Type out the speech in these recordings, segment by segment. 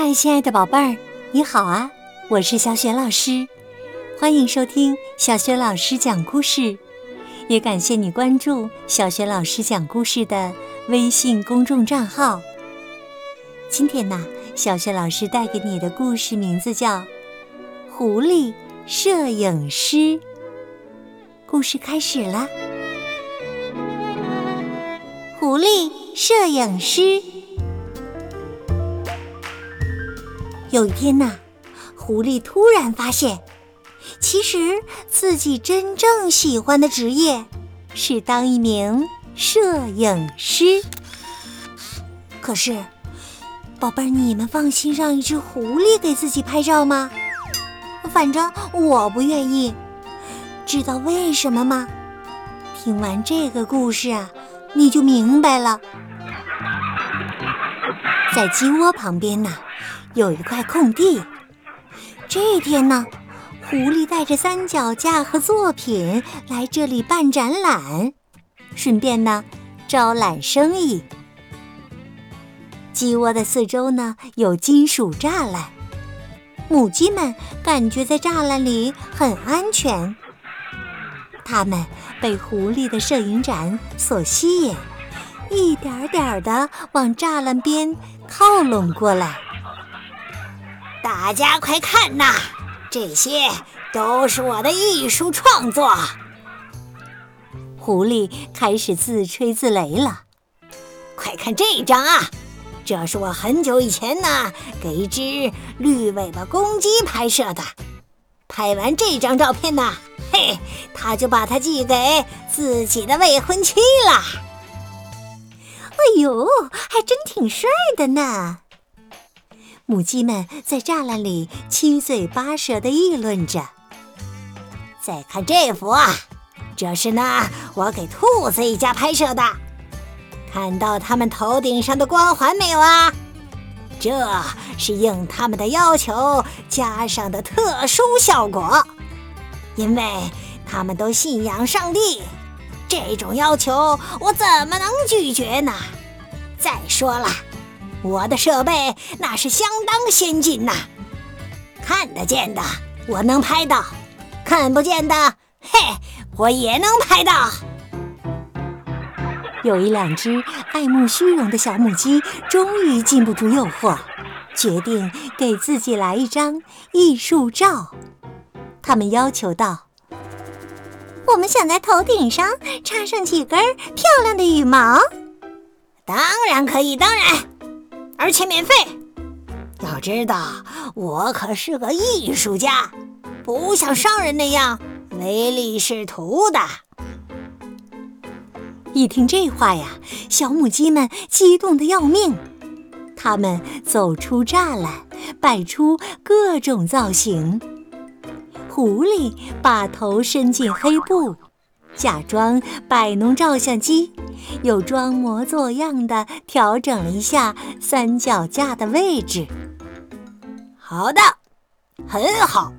嗨，亲爱的宝贝儿，你好啊！我是小雪老师，欢迎收听小雪老师讲故事，也感谢你关注小雪老师讲故事的微信公众账号。今天呢，小雪老师带给你的故事名字叫《狐狸摄影师》。故事开始了，《狐狸摄影师》。有一天呐，狐狸突然发现，其实自己真正喜欢的职业是当一名摄影师。可是，宝贝儿，你们放心让一只狐狸给自己拍照吗？反正我不愿意。知道为什么吗？听完这个故事啊，你就明白了。在鸡窝旁边呢。有一块空地，这天呢，狐狸带着三脚架和作品来这里办展览，顺便呢招揽生意。鸡窝的四周呢有金属栅栏，母鸡们感觉在栅栏里很安全。它们被狐狸的摄影展所吸引，一点点的往栅栏边靠拢过来。大家快看呐，这些都是我的艺术创作。狐狸开始自吹自擂了。快看这张啊，这是我很久以前呢给一只绿尾巴公鸡拍摄的。拍完这张照片呢，嘿，他就把它寄给自己的未婚妻了。哎呦，还真挺帅的呢。母鸡们在栅栏里七嘴八舌地议论着。再看这幅啊，这是呢我给兔子一家拍摄的。看到它们头顶上的光环没有啊？这是应他们的要求加上的特殊效果。因为他们都信仰上帝，这种要求我怎么能拒绝呢？再说了。我的设备那是相当先进呐，看得见的我能拍到，看不见的，嘿，我也能拍到。有一两只爱慕虚荣的小母鸡，终于禁不住诱惑，决定给自己来一张艺术照。他们要求道：“我们想在头顶上插上几根漂亮的羽毛。”“当然可以，当然。”而且免费。要知道，我可是个艺术家，不像商人那样唯利是图的。一听这话呀，小母鸡们激动的要命。它们走出栅栏，摆出各种造型。狐狸把头伸进黑布。假装摆弄照相机，又装模作样的调整了一下三脚架的位置。好的，很好，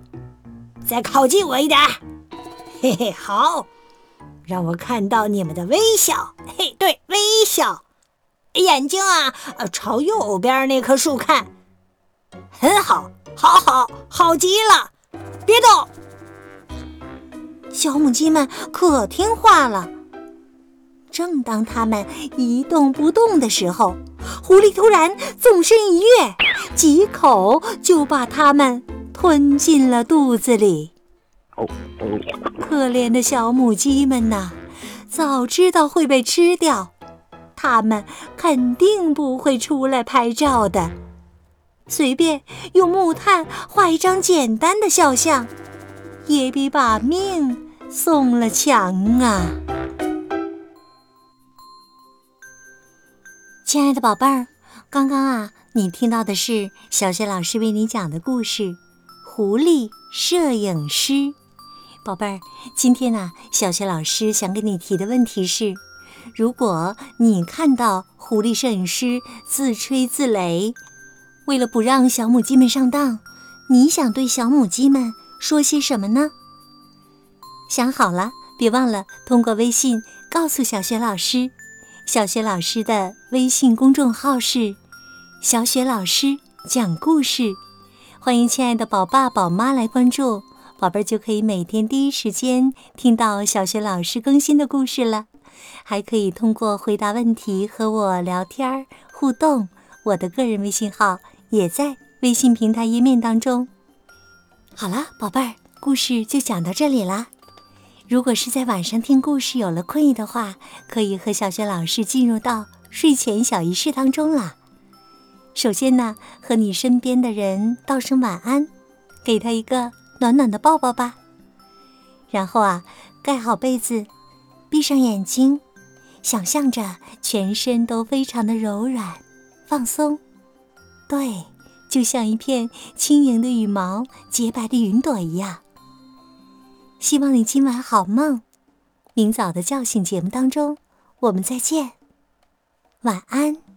再靠近我一点。嘿嘿，好，让我看到你们的微笑。嘿，对，微笑，眼睛啊，朝右边那棵树看。很好，好好，好极了，别动。小母鸡们可听话了。正当它们一动不动的时候，狐狸突然纵身一跃，几口就把它们吞进了肚子里。可怜的小母鸡们呐，早知道会被吃掉，它们肯定不会出来拍照的。随便用木炭画一张简单的肖像。也比把命送了强啊！亲爱的宝贝儿，刚刚啊，你听到的是小雪老师为你讲的故事《狐狸摄影师》。宝贝儿，今天呢，小雪老师想给你提的问题是：如果你看到狐狸摄影师自吹自擂，为了不让小母鸡们上当，你想对小母鸡们？说些什么呢？想好了，别忘了通过微信告诉小雪老师。小雪老师的微信公众号是“小雪老师讲故事，欢迎亲爱的宝爸宝妈来关注，宝贝儿就可以每天第一时间听到小学老师更新的故事了，还可以通过回答问题和我聊天互动。我的个人微信号也在微信平台页面当中。好了，宝贝儿，故事就讲到这里啦。如果是在晚上听故事有了困意的话，可以和小学老师进入到睡前小仪式当中啦。首先呢，和你身边的人道声晚安，给他一个暖暖的抱抱吧。然后啊，盖好被子，闭上眼睛，想象着全身都非常的柔软、放松，对，就像一片轻盈的羽毛、洁白的云朵一样。希望你今晚好梦，明早的叫醒节目当中，我们再见，晚安。